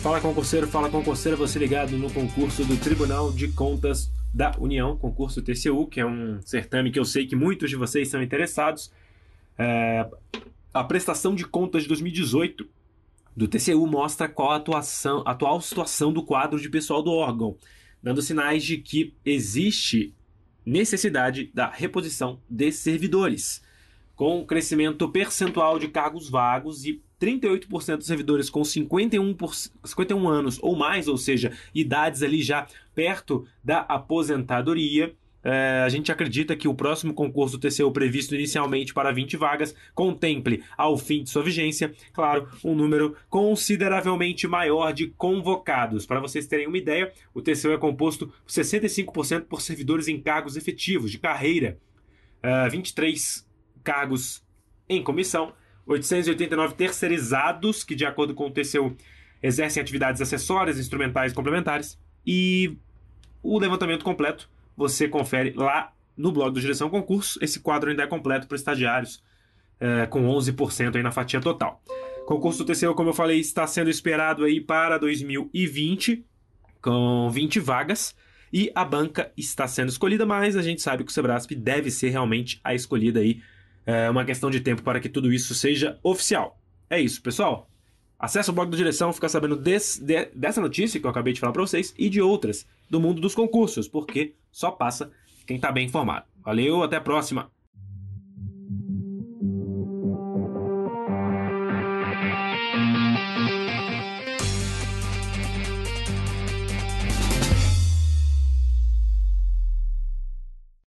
Fala concurseiro, fala concurseira, você ligado no concurso do Tribunal de Contas da União, concurso TCU, que é um certame que eu sei que muitos de vocês são interessados. É, a prestação de contas de 2018 do TCU mostra qual a atuação, a atual situação do quadro de pessoal do órgão, dando sinais de que existe necessidade da reposição de servidores, com crescimento percentual de cargos vagos e 38% dos servidores com 51, por, 51 anos ou mais, ou seja, idades ali já perto da aposentadoria. É, a gente acredita que o próximo concurso TCU previsto inicialmente para 20 vagas contemple, ao fim de sua vigência, claro, um número consideravelmente maior de convocados. Para vocês terem uma ideia, o TCU é composto 65% por servidores em cargos efetivos de carreira, é, 23 cargos em comissão, 889 terceirizados, que de acordo com o TCU exercem atividades acessórias, instrumentais complementares, e o levantamento completo você confere lá no blog do Direção Concurso. Esse quadro ainda é completo para estagiários, é, com 11% aí na fatia total. Concurso do TCU, como eu falei, está sendo esperado aí para 2020, com 20 vagas. E a banca está sendo escolhida, mas a gente sabe que o Sebrasp deve ser realmente a escolhida aí. É uma questão de tempo para que tudo isso seja oficial. É isso, pessoal. Acesse o blog do Direção, fica sabendo desse, de, dessa notícia que eu acabei de falar para vocês e de outras do mundo dos concursos, porque só passa quem está bem informado. Valeu, até a próxima!